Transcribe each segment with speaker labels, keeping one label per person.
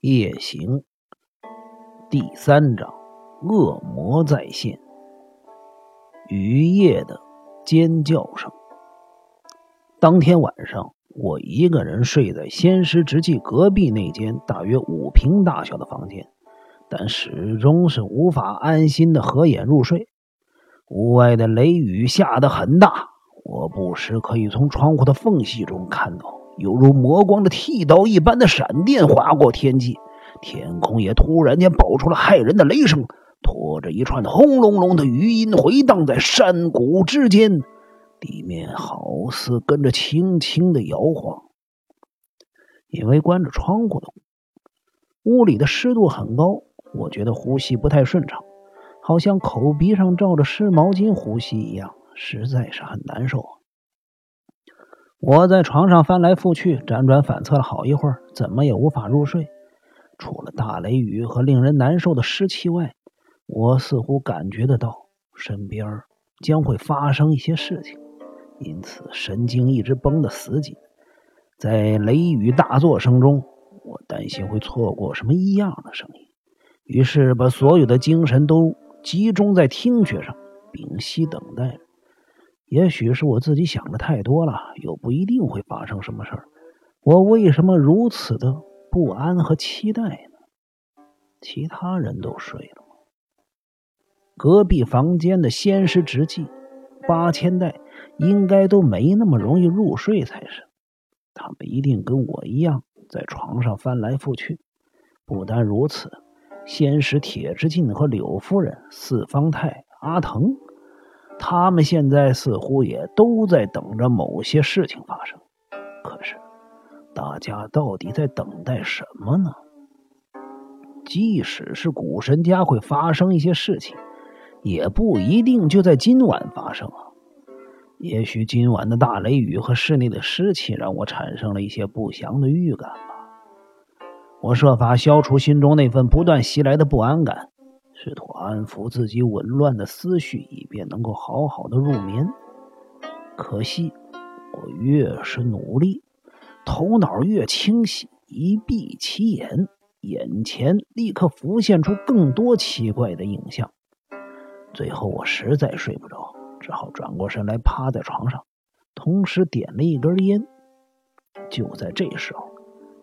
Speaker 1: 夜行第三章：恶魔再现。雨夜的尖叫声。当天晚上，我一个人睡在仙师直系隔壁那间大约五平大小的房间，但始终是无法安心的合眼入睡。屋外的雷雨下得很大，我不时可以从窗户的缝隙中看到。犹如魔光的剃刀一般的闪电划过天际，天空也突然间爆出了骇人的雷声，拖着一串轰隆隆的余音回荡在山谷之间，地面好似跟着轻轻的摇晃。因为关着窗户的屋里的湿度很高，我觉得呼吸不太顺畅，好像口鼻上罩着湿毛巾呼吸一样，实在是很难受。我在床上翻来覆去、辗转反侧了好一会儿，怎么也无法入睡。除了大雷雨和令人难受的湿气外，我似乎感觉得到身边将会发生一些事情，因此神经一直绷得死紧。在雷雨大作声中，我担心会错过什么异样的声音，于是把所有的精神都集中在听觉上，屏息等待着。也许是我自己想的太多了，又不一定会发生什么事儿。我为什么如此的不安和期待呢？其他人都睡了吗？隔壁房间的仙师直系八千代应该都没那么容易入睡才是。他们一定跟我一样在床上翻来覆去。不单如此，仙师铁之进和柳夫人、四方太、阿藤。他们现在似乎也都在等着某些事情发生，可是大家到底在等待什么呢？即使是古神家会发生一些事情，也不一定就在今晚发生啊。也许今晚的大雷雨和室内的湿气让我产生了一些不祥的预感吧。我设法消除心中那份不断袭来的不安感。试图安抚自己紊乱的思绪，以便能够好好的入眠。可惜，我越是努力，头脑越清晰。一闭起眼，眼前立刻浮现出更多奇怪的影像。最后，我实在睡不着，只好转过身来，趴在床上，同时点了一根烟。就在这时候，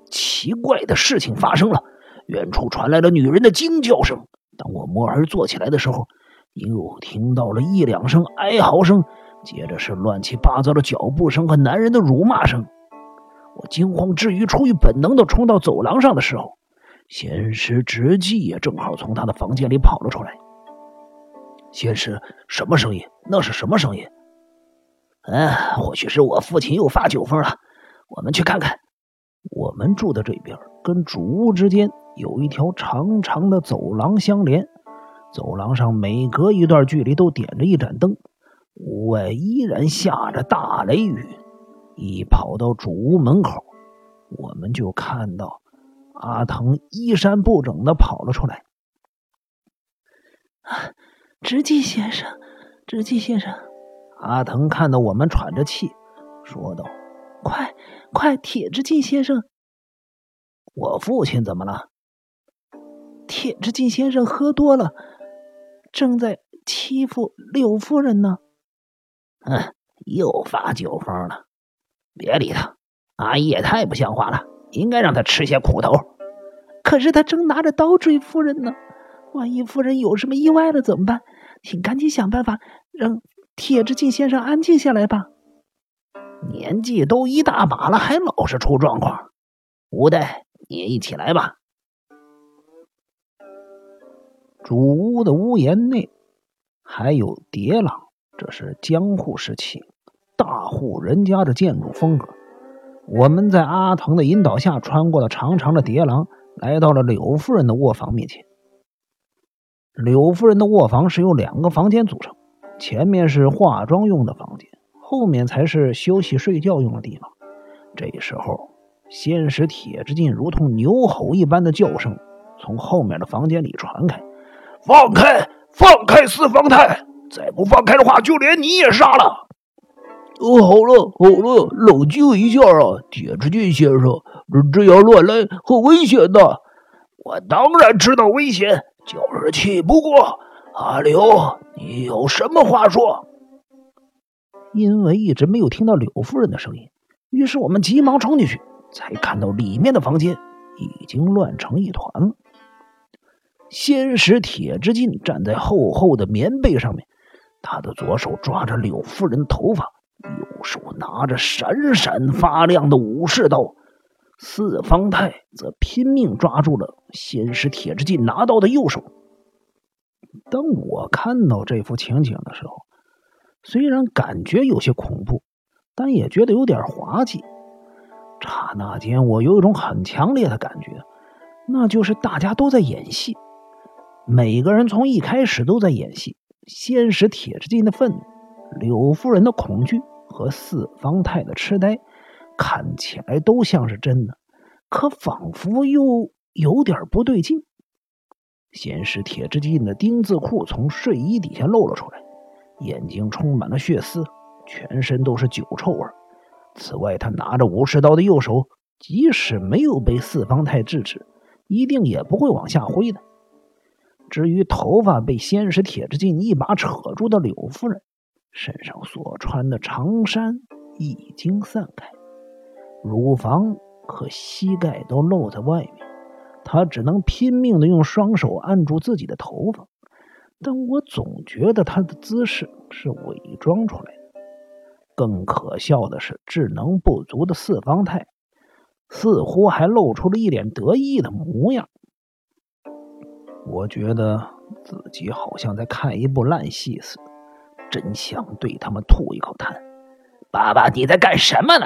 Speaker 1: 奇怪的事情发生了，远处传来了女人的惊叫声。当我摸而坐起来的时候，又听到了一两声哀嚎声，接着是乱七八糟的脚步声和男人的辱骂声。我惊慌之余，出于本能的冲到走廊上的时候，仙师直纪也正好从他的房间里跑了出来。仙师，什么声音？那是什么声音？嗯，或许是我父亲又发酒疯了。我们去看看。我们住的这边跟主屋之间。有一条长长的走廊相连，走廊上每隔一段距离都点着一盏灯。屋外依然下着大雷雨。一跑到主屋门口，我们就看到阿腾衣衫不整的跑了出来。
Speaker 2: 啊直纪先生，直纪先生，
Speaker 1: 阿腾看到我们喘着气，说道：“
Speaker 2: 快，快，铁之进先生，
Speaker 1: 我父亲怎么了？”
Speaker 2: 铁之进先生喝多了，正在欺负柳夫人呢。
Speaker 3: 嗯，又发酒疯了。别理他，阿姨也太不像话了，应该让他吃些苦头。
Speaker 2: 可是他正拿着刀追夫人呢，万一夫人有什么意外了怎么办？请赶紧想办法让铁之进先生安静下来吧。
Speaker 3: 年纪都一大把了，还老是出状况。吴代，你一起来吧。
Speaker 1: 主屋的屋檐内还有叠廊，这是江户时期大户人家的建筑风格。我们在阿藤的引导下穿过了长长的叠廊，来到了柳夫人的卧房面前。柳夫人的卧房是由两个房间组成，前面是化妆用的房间，后面才是休息睡觉用的地方。这时候，仙石铁之进如同牛吼一般的叫声从后面的房间里传开。
Speaker 4: 放开，放开四方太！再不放开的话，就连你也杀了。
Speaker 5: 哦，好了，好了，冷静一下啊，铁之进先生，这样乱来很危险的。
Speaker 4: 我当然知道危险，就是气不过。阿柳，你有什么话说？
Speaker 1: 因为一直没有听到柳夫人的声音，于是我们急忙冲进去，才看到里面的房间已经乱成一团了。仙石铁之进站在厚厚的棉被上面，他的左手抓着柳夫人的头发，右手拿着闪闪发亮的武士刀。四方太则拼命抓住了仙石铁之进拿刀的右手。当我看到这幅情景的时候，虽然感觉有些恐怖，但也觉得有点滑稽。刹那间，我有一种很强烈的感觉，那就是大家都在演戏。每个人从一开始都在演戏：先是铁之进的愤怒，柳夫人的恐惧和四方太的痴呆。看起来都像是真的，可仿佛又有点不对劲。先是铁之进的丁字裤从睡衣底下露了出来，眼睛充满了血丝，全身都是酒臭味。此外，他拿着武士刀的右手，即使没有被四方太制止，一定也不会往下挥的。至于头发被先是铁之进一把扯住的柳夫人，身上所穿的长衫已经散开。乳房和膝盖都露在外面，他只能拼命的用双手按住自己的头发，但我总觉得他的姿势是伪装出来的。更可笑的是，智能不足的四方太似乎还露出了一脸得意的模样。我觉得自己好像在看一部烂戏似的，真想对他们吐一口痰。
Speaker 3: 爸爸，你在干什么呢？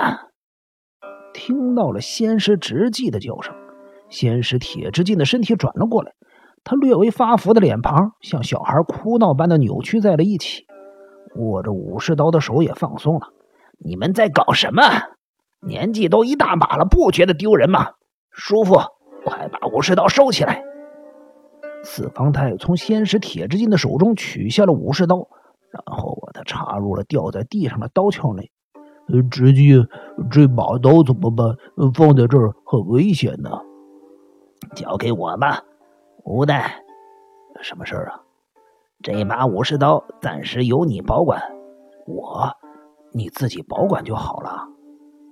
Speaker 1: 听到了仙师直纪的叫声，仙师铁之进的身体转了过来，他略微发福的脸庞像小孩哭闹般的扭曲在了一起，握着武士刀的手也放松了。
Speaker 3: 你们在搞什么？年纪都一大把了，不觉得丢人吗？叔父，快把武士刀收起来！
Speaker 1: 四方太从仙师铁之进的手中取下了武士刀，然后把它插入了掉在地上的刀鞘内。
Speaker 5: 直接这把刀怎么办？放在这儿很危险呢。
Speaker 3: 交给我吧，无代。
Speaker 1: 什么事儿啊？
Speaker 3: 这把武士刀暂时由你保管。
Speaker 1: 我，你自己保管就好了。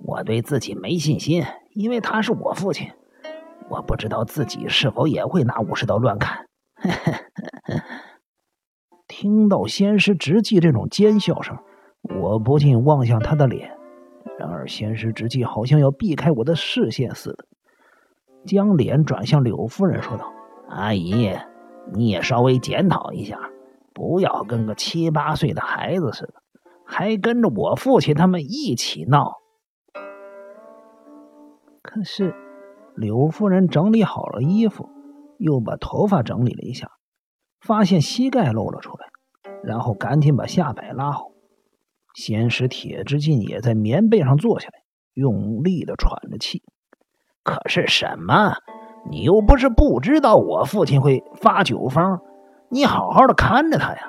Speaker 3: 我对自己没信心，因为他是我父亲。我不知道自己是否也会拿武士刀乱砍。
Speaker 1: 听到仙师直纪这种奸笑声。我不禁望向他的脸，然而仙师直纪好像要避开我的视线似的，将脸转向柳夫人，说道：“
Speaker 3: 阿姨，你也稍微检讨一下，不要跟个七八岁的孩子似的，还跟着我父亲他们一起闹。”
Speaker 1: 可是柳夫人整理好了衣服，又把头发整理了一下，发现膝盖露了出来，然后赶紧把下摆拉好。先是铁之进也在棉被上坐下来，用力的喘着气。
Speaker 3: 可是什么？你又不是不知道我父亲会发酒疯，你好好的看着他呀。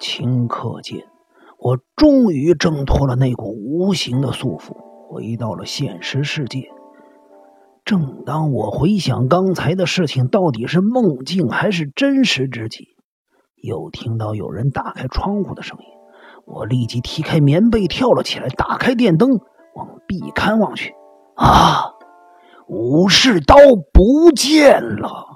Speaker 1: 顷刻间，我终于挣脱了那股无形的束缚，回到了现实世界。正当我回想刚才的事情到底是梦境还是真实之际，又听到有人打开窗户的声音。我立即踢开棉被，跳了起来，打开电灯，往壁龛望去。啊，武士刀不见了！